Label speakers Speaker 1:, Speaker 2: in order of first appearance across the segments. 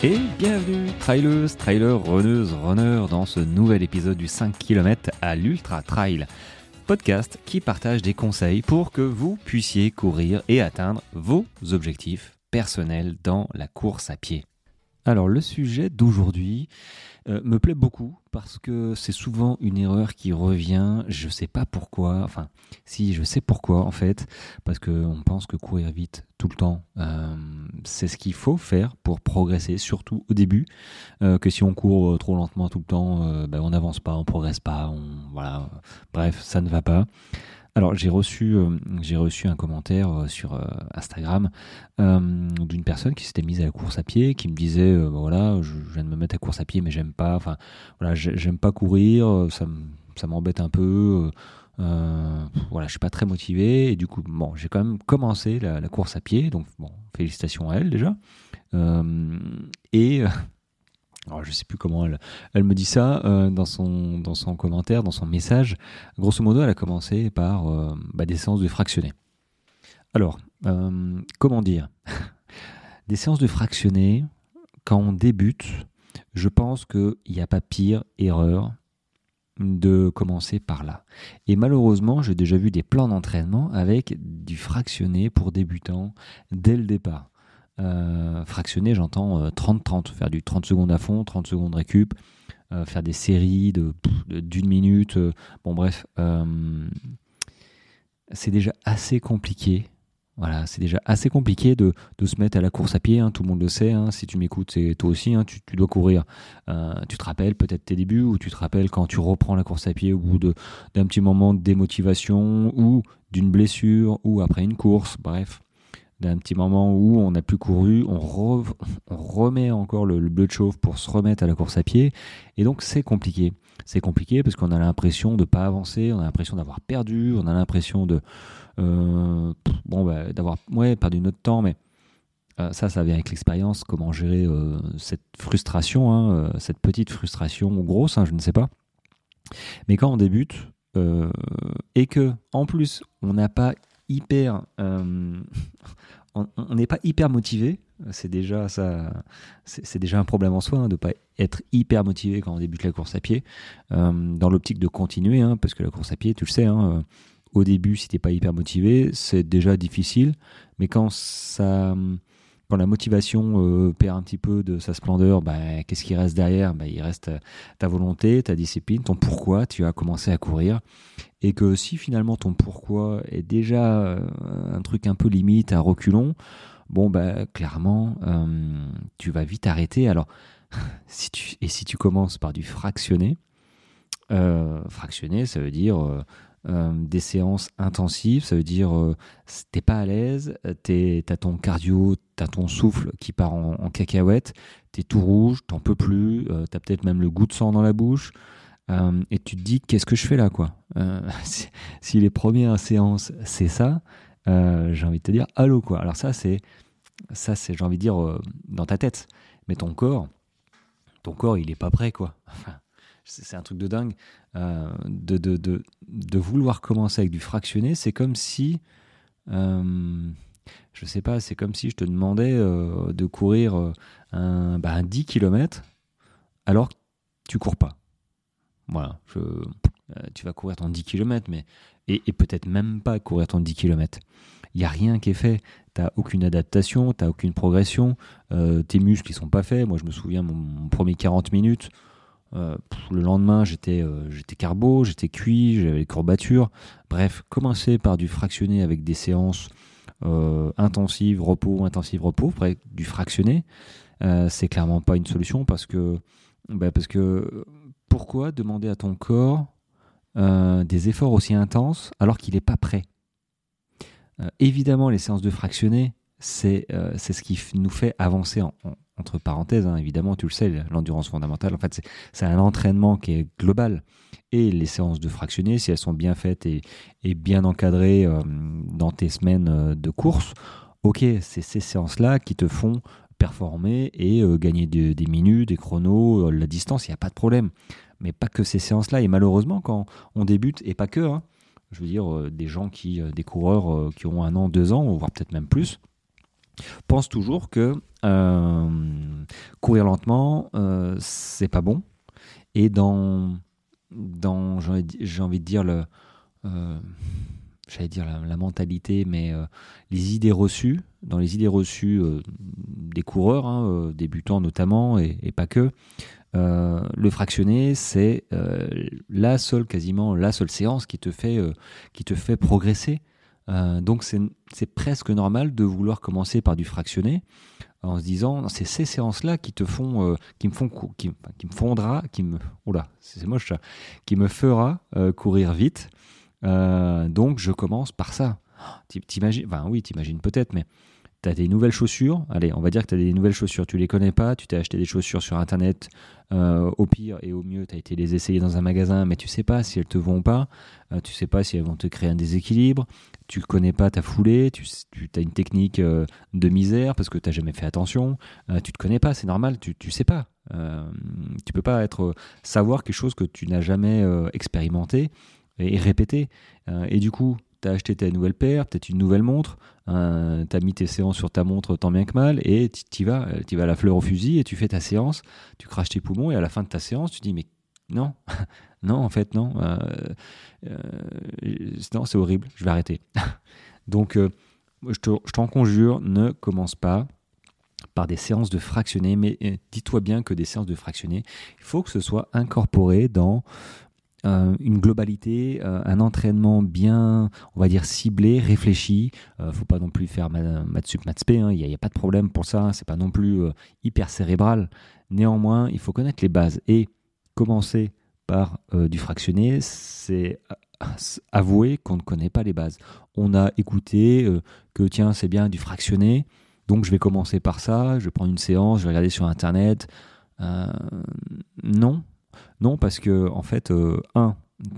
Speaker 1: Et bienvenue, trailers, trailers, runneuses, runners, dans ce nouvel épisode du 5 km à l'Ultra Trail. Podcast qui partage des conseils pour que vous puissiez courir et atteindre vos objectifs personnels dans la course à pied. Alors le sujet d'aujourd'hui euh, me plaît beaucoup parce que c'est souvent une erreur qui revient. Je ne sais pas pourquoi. Enfin, si je sais pourquoi en fait, parce qu'on pense que courir vite tout le temps, euh, c'est ce qu'il faut faire pour progresser, surtout au début. Euh, que si on court trop lentement tout le temps, ben, on n'avance pas, on progresse pas. On, voilà, bref, ça ne va pas. Alors j'ai reçu, euh, j'ai reçu un commentaire euh, sur euh, Instagram d'une personne qui s'était mise à la course à pied, qui me disait bah, voilà, je, viens de me mettre à course à pied, mais j'aime pas, enfin voilà, j'aime pas courir, ça, m'embête un peu. voilà, je suis pas très motivé et du coup, bon, j'ai quand même commencé la, la, course à pied, donc bon, félicitations à elle déjà. et alors, je sais plus comment elle, elle me dit ça euh, dans, son, dans son commentaire, dans son message. Grosso modo, elle a commencé par euh, bah, des séances de fractionnés. Alors, euh, comment dire? Des séances de fractionnés, quand on débute, je pense qu'il n'y a pas pire erreur de commencer par là. Et malheureusement, j'ai déjà vu des plans d'entraînement avec du fractionné pour débutants dès le départ. Euh, fractionner, j'entends 30-30, euh, faire du 30 secondes à fond, 30 secondes récup, euh, faire des séries de d'une minute. bon, bref, c'est déjà assez compliqué. Voilà, c'est déjà assez compliqué de, de, se mettre à la course à pied, hein, tout le monde le sait, hein. si tu m'écoutes, c'est toi aussi, hein, tu, tu, dois courir. tu te rappelles peut-être tes débuts, ou tu te rappelles quand tu reprends la course à pied au bout d'un petit moment de démotivation, ou d'une blessure, ou après une course, bref d'un petit moment où on n'a plus couru, on, remet encore le, bleu de chauve pour se remettre à la course à pied. Et donc c'est compliqué. C'est compliqué parce qu'on a l'impression de ne pas avancer, on a l'impression d'avoir perdu, on a l'impression de euh, bon bah, d'avoir ouais, perdu notre temps, mais euh, ça, ça vient avec l'expérience, comment gérer euh, cette frustration, hein, cette petite frustration ou grosse, hein, je ne sais pas. Mais quand on débute, et que en plus on n'a pas hyper on n'est pas hyper motivé. C'est déjà ça, c'est déjà un problème en soi hein, de pas être hyper motivé quand on débute la course à pied. Euh, dans l'optique de continuer, hein, parce que la course à pied, tu le sais, hein, euh, au début, si t'es pas hyper motivé, c'est déjà difficile. Mais quand ça, quand la motivation euh, perd un petit peu de sa splendeur, bah, qu'est-ce qui reste derrière? Bah, Il reste ta volonté, ta discipline, ton pourquoi tu as commencé à courir. Et que si finalement ton pourquoi est déjà euh, un truc un peu limite, à reculons, bon, bah, clairement, euh, tu vas vite arrêter. Alors, si tu, et si tu commences par du fractionné, fractionné, ça veut dire euh, des séances intensives, ça veut dire euh, t'es pas à l'aise, t'as ton cardio, t'as ton souffle qui part en, en cacahuète, t'es tout rouge, t'en peux plus, euh, t'as peut-être même le goût de sang dans la bouche, et tu te dis qu'est-ce que je fais là quoi? Si, les premières séances c'est ça, j'ai envie de te dire allô quoi. Alors ça c'est ça c'est j'ai envie de dire dans ta tête, mais ton corps, ton corps il est pas prêt quoi c'est un truc de dingue. Euh, de, de, de, vouloir commencer avec du fractionné, c'est comme si, euh, je sais pas, c'est comme si je te demandais euh, de courir un, bah, un 10 km alors que tu cours pas. Voilà, tu vas courir ton 10 km, mais, et, peut-être même pas courir ton 10 km. Il n'y a rien qui est fait. Tu n'as aucune adaptation, tu n'as aucune progression. tes muscles, ils sont pas faits. Moi, je me souviens, mon premier 40 minutes, euh, le lendemain, j'étais euh, j'étais carbo, j'étais cuit, j'avais les courbatures. Bref, commencer par du fractionné avec des séances euh, intensives, repos, intensives, repos, du fractionné, c'est clairement pas une solution parce que, bah, parce que pourquoi demander à ton corps des efforts aussi intenses alors qu'il n'est pas prêt? Évidemment, les séances de fractionné, c'est c'est ce qui nous fait avancer en, entre parenthèses, hein, évidemment, tu le sais, l'endurance fondamentale, en fait, c'est un entraînement qui est global. Et les séances de fractionné, si elles sont bien faites et, bien encadrées euh, dans tes semaines euh, de course, ok, c'est ces séances-là qui te font performer et euh, gagner des minutes, des chronos, la distance, il n'y a pas de problème. Mais pas que ces séances-là. Et malheureusement, quand on débute, et pas que, hein, je veux dire, des gens qui, des coureurs qui ont un an, deux ans, voire peut-être même plus, pense toujours que courir lentement, c'est pas bon. Et dans, dans j'ai envie de dire le j'allais dire la, mentalité, mais euh, les idées reçues, dans les idées reçues euh, des coureurs, hein, euh, débutants notamment, et, pas que, le fractionné, c'est la seule, quasiment la seule séance qui te fait, qui te fait progresser. Donc c'est presque normal de vouloir commencer par du fractionné en se disant c'est ces séances là qui te font qui me font qui, me fondra qui me c'est moche ça qui me fera courir vite euh, donc je commence par ça. T'imagines, enfin oui, t'imagines peut-être, mais tu as des nouvelles chaussures. Allez, on va dire que tu as des nouvelles chaussures. Tu les connais pas, tu t'es acheté des chaussures sur internet. Euh, au pire et au mieux, tu as été les essayer dans un magasin, mais tu sais pas si elles te vont pas. Euh, tu sais pas si elles vont te créer un déséquilibre. Tu connais pas ta foulée. Tu, as une technique de misère parce que tu jamais fait attention. tu te connais pas, c'est normal. Tu, tu sais pas. tu peux pas être savoir quelque chose que tu n'as jamais expérimenté et, répéter. Euh, et du coup, tu as acheté ta nouvelle paire, peut-être une nouvelle montre, euh, tu as mis tes séances sur ta montre tant bien que mal, et tu vas, euh, vas à la fleur au fusil et tu fais ta séance, tu craches tes poumons, et à la fin de ta séance, tu dis, mais non, non, en fait, non, non, c'est horrible, je vais arrêter. Donc, je t'en conjure, ne commence pas par des séances de fractionnés, mais dis-toi bien que des séances de fractionnés, il faut que ce soit incorporé dans euh, une globalité, euh, un entraînement bien, on va dire, ciblé, réfléchi. Euh, faut pas non plus faire maths sup, maths il n'y a, pas de problème pour ça, c'est pas non plus hyper cérébral. Néanmoins, il faut connaître les bases et commencer par du fractionné, c'est avouer qu'on ne connaît pas les bases. On a écouté que tiens, c'est bien du fractionné, donc je vais commencer par ça, je vais prendre une séance, je vais regarder sur internet. non, non, parce que, en fait, euh, un,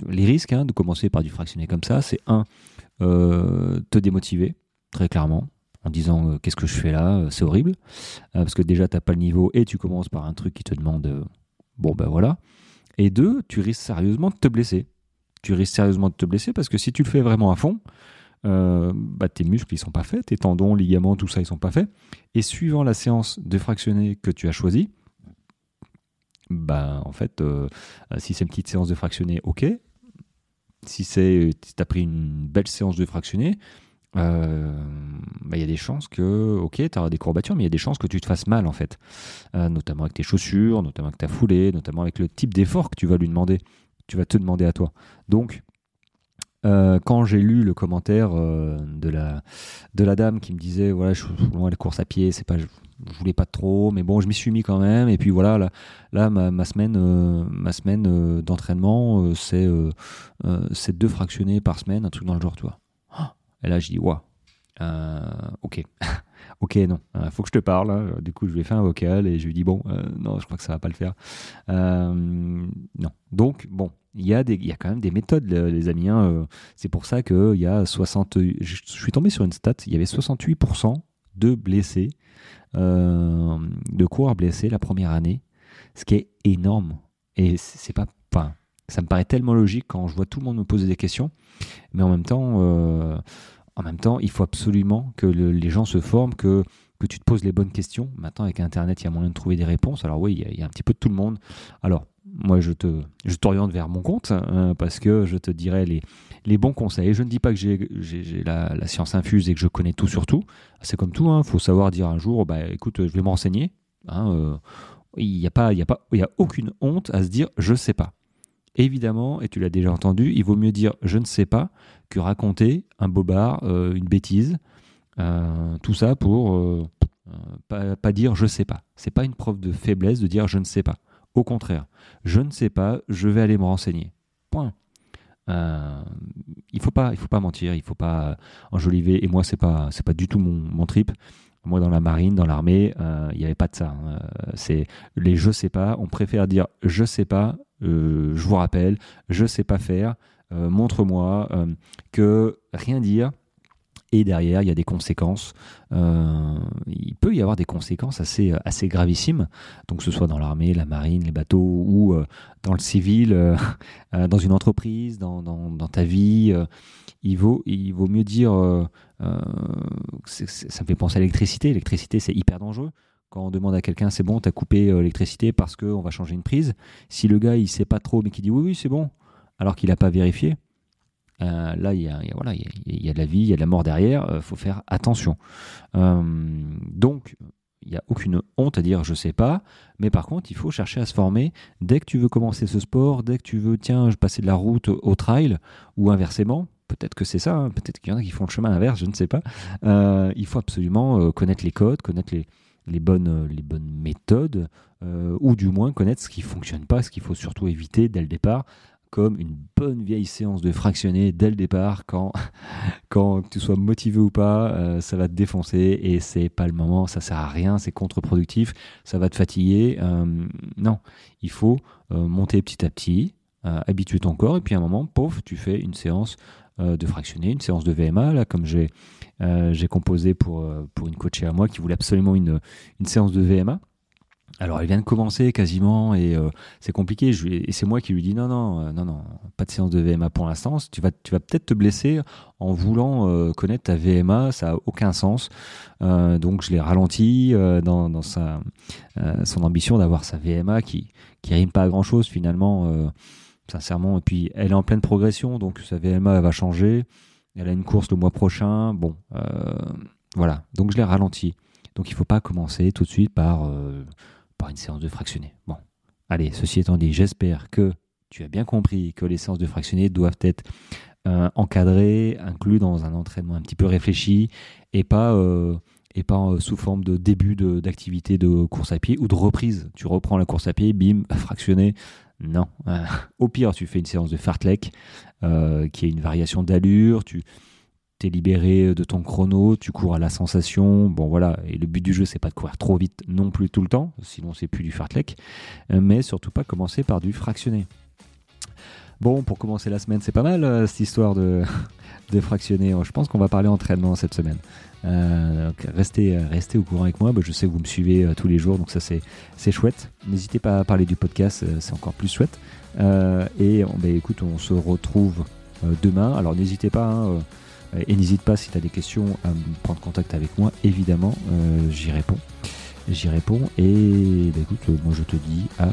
Speaker 1: les risques hein, de commencer par du fractionné comme ça, c'est un, euh, te démotiver, très clairement, en disant euh, qu'est-ce que je fais là, c'est horrible, parce que déjà, tu n'as pas le niveau et tu commences par un truc qui te demande, bon ben voilà. Et deux, tu risques sérieusement de te blesser. Tu risques sérieusement de te blesser parce que si tu le fais vraiment à fond, bah, tes muscles ils sont pas faits, tes tendons, ligaments, tout ça ils sont pas faits. Et suivant la séance de fractionné que tu as choisie, bah, en fait, euh, si c'est une petite séance de fractionné, ok. Si c'est, tu as pris une belle séance de fractionné, euh, bah, il y a des chances que, ok, tu auras des courbatures, mais il y a des chances que tu te fasses mal, en fait. Euh, notamment avec tes chaussures, notamment avec ta foulée, notamment avec le type d'effort que tu vas lui demander, tu vas te demander à toi. Donc, quand j'ai lu le commentaire de, la, de la dame qui me disait voilà je suis loin les courses à pied c'est pas je voulais pas trop, mais bon, je m'y suis mis quand même. Et puis voilà, là, ma, semaine, euh, ma semaine euh, d'entraînement, euh, c'est deux fractionnés par semaine, un truc dans le genre, tu vois. Et là, je dis, waouh, ok, ok, non, faut que je te parle. Hein. Du coup, je lui ai fait un vocal et je lui ai dit, bon, non, je crois que ça va pas le faire. non. Donc, bon, il y, a y a quand même des méthodes, les amis. Hein. C'est pour ça qu'il y a 60. Je suis tombé sur une stat, il y avait 68% de blessés euh, de coureurs blessés la première année, ce qui est énorme. Et c'est pas, ça me paraît tellement logique quand je vois tout le monde me poser des questions, mais en même temps, euh, en même temps, il faut absolument que les gens se forment, que que tu te poses les bonnes questions. Maintenant, avec Internet, il y a moyen de trouver des réponses. Alors oui, il y, a, un petit peu de tout le monde. Alors, moi, je te, je t'oriente vers mon compte hein, parce que je te dirai les, les bons conseils. Je ne dis pas que j'ai, la, science infuse et que je connais tout sur tout. C'est comme tout. Il hein. faut savoir dire un jour, bah, écoute, je vais me renseigner. Hein, euh, il n'y a pas, il y a il y a aucune honte à se dire, je ne sais pas. Évidemment, et tu l'as déjà entendu, il vaut mieux dire je ne sais pas que raconter un bobard, euh, une bêtise, tout ça pour euh, euh, pas, dire je sais pas. C'est pas une preuve de faiblesse de dire je ne sais pas. Au contraire, je ne sais pas, je vais aller me renseigner. Point. il faut pas, il faut pas mentir, il faut pas enjoliver. Et moi, c'est pas, c'est pas du tout mon, trip. Moi, dans la marine, dans l'armée, il n'y avait pas de ça. Hein. C'est les je sais pas. On préfère dire je sais pas. je vous rappelle, je sais pas faire. Montre-moi que rien dire et derrière il y a des conséquences. Euh, il peut y avoir des conséquences assez, assez gravissimes, donc que ce soit dans l'armée, la marine, les bateaux ou euh, dans le civil, euh, dans une entreprise, dans, dans, ta vie. il, vaut, il vaut mieux dire, ça me fait penser à l'électricité, l'électricité c'est hyper dangereux. Quand on demande à quelqu'un c'est bon, t'as coupé l'électricité parce qu'on va changer une prise, si le gars il sait pas trop mais qui dit oui oui c'est bon, alors qu'il n'a pas vérifié, euh, là, il y, a, de la vie, il y a de la mort derrière, il euh, faut faire attention. Euh, donc, il n'y a aucune honte à dire je sais pas, mais par contre, il faut chercher à se former. Dès que tu veux commencer ce sport, dès que tu veux, tiens, passer de la route au trail, ou inversement, peut-être que c'est ça, hein, peut-être qu'il y en a qui font le chemin inverse, je ne sais pas. il faut absolument connaître les codes, connaître les bonnes méthodes, ou du moins connaître ce qui ne fonctionne pas, ce qu'il faut surtout éviter dès le départ comme une bonne vieille séance de fractionner dès le départ, quand, quand tu sois motivé ou pas, euh, ça va te défoncer et c'est pas le moment, ça sert à rien, c'est contre-productif, ça va te fatiguer. Euh, non, il faut euh, monter petit à petit, habituer ton corps et puis à un moment, pouf, tu fais une séance de fractionner, une séance de VMA, là, comme j'ai j'ai composé pour, pour une coachée à moi qui voulait absolument une, une séance de VMA. Alors, elle vient de commencer quasiment et euh, c'est compliqué. Et c'est moi qui lui dis non, non, euh, non, non, pas de séance de VMA pour l'instant. Tu vas, peut-être te blesser en voulant euh, connaître ta VMA. Ça a aucun sens. donc, je l'ai ralenti dans, dans sa, son ambition d'avoir sa VMA qui, qui rime pas à grand chose finalement, sincèrement. Et puis, elle est en pleine progression, donc sa VMA elle va changer. Elle a une course le mois prochain. Bon, voilà. Donc, je l'ai ralenti. Donc, il faut pas commencer tout de suite par par une séance de fractionné. Bon, allez, ceci étant dit, j'espère que tu as bien compris que les séances de fractionné doivent être euh, encadrées, incluses dans un entraînement un petit peu réfléchi et pas, euh, euh, sous forme de début d'activité de, course à pied ou de reprise. Tu reprends la course à pied, bim, fractionné. Non. au pire, tu fais une séance de fartlek qui est une variation d'allure. Tu, t'es libéré de ton chrono, tu cours à la sensation. Bon voilà, et le but du jeu c'est pas de courir trop vite non plus tout le temps, sinon c'est plus du fartlek, euh, mais surtout pas commencer par du fractionné. Bon, pour commencer la semaine, c'est pas mal euh, cette histoire de, de fractionner. Je pense qu'on va parler entraînement cette semaine. Euh, restez, restez au courant avec moi. Bah, je sais que vous me suivez tous les jours, donc ça c'est, c'est chouette. N'hésitez pas à parler du podcast, c'est encore plus chouette. et bah, écoute, on se retrouve demain. Alors n'hésitez pas. Hein, et n'hésite pas si tu as des questions à prendre contact avec moi, évidemment, euh, j'y réponds. J'y réponds et bah, écoute, moi je te dis à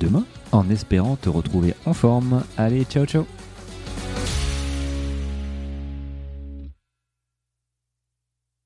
Speaker 1: demain en espérant te retrouver en forme. Allez, ciao ciao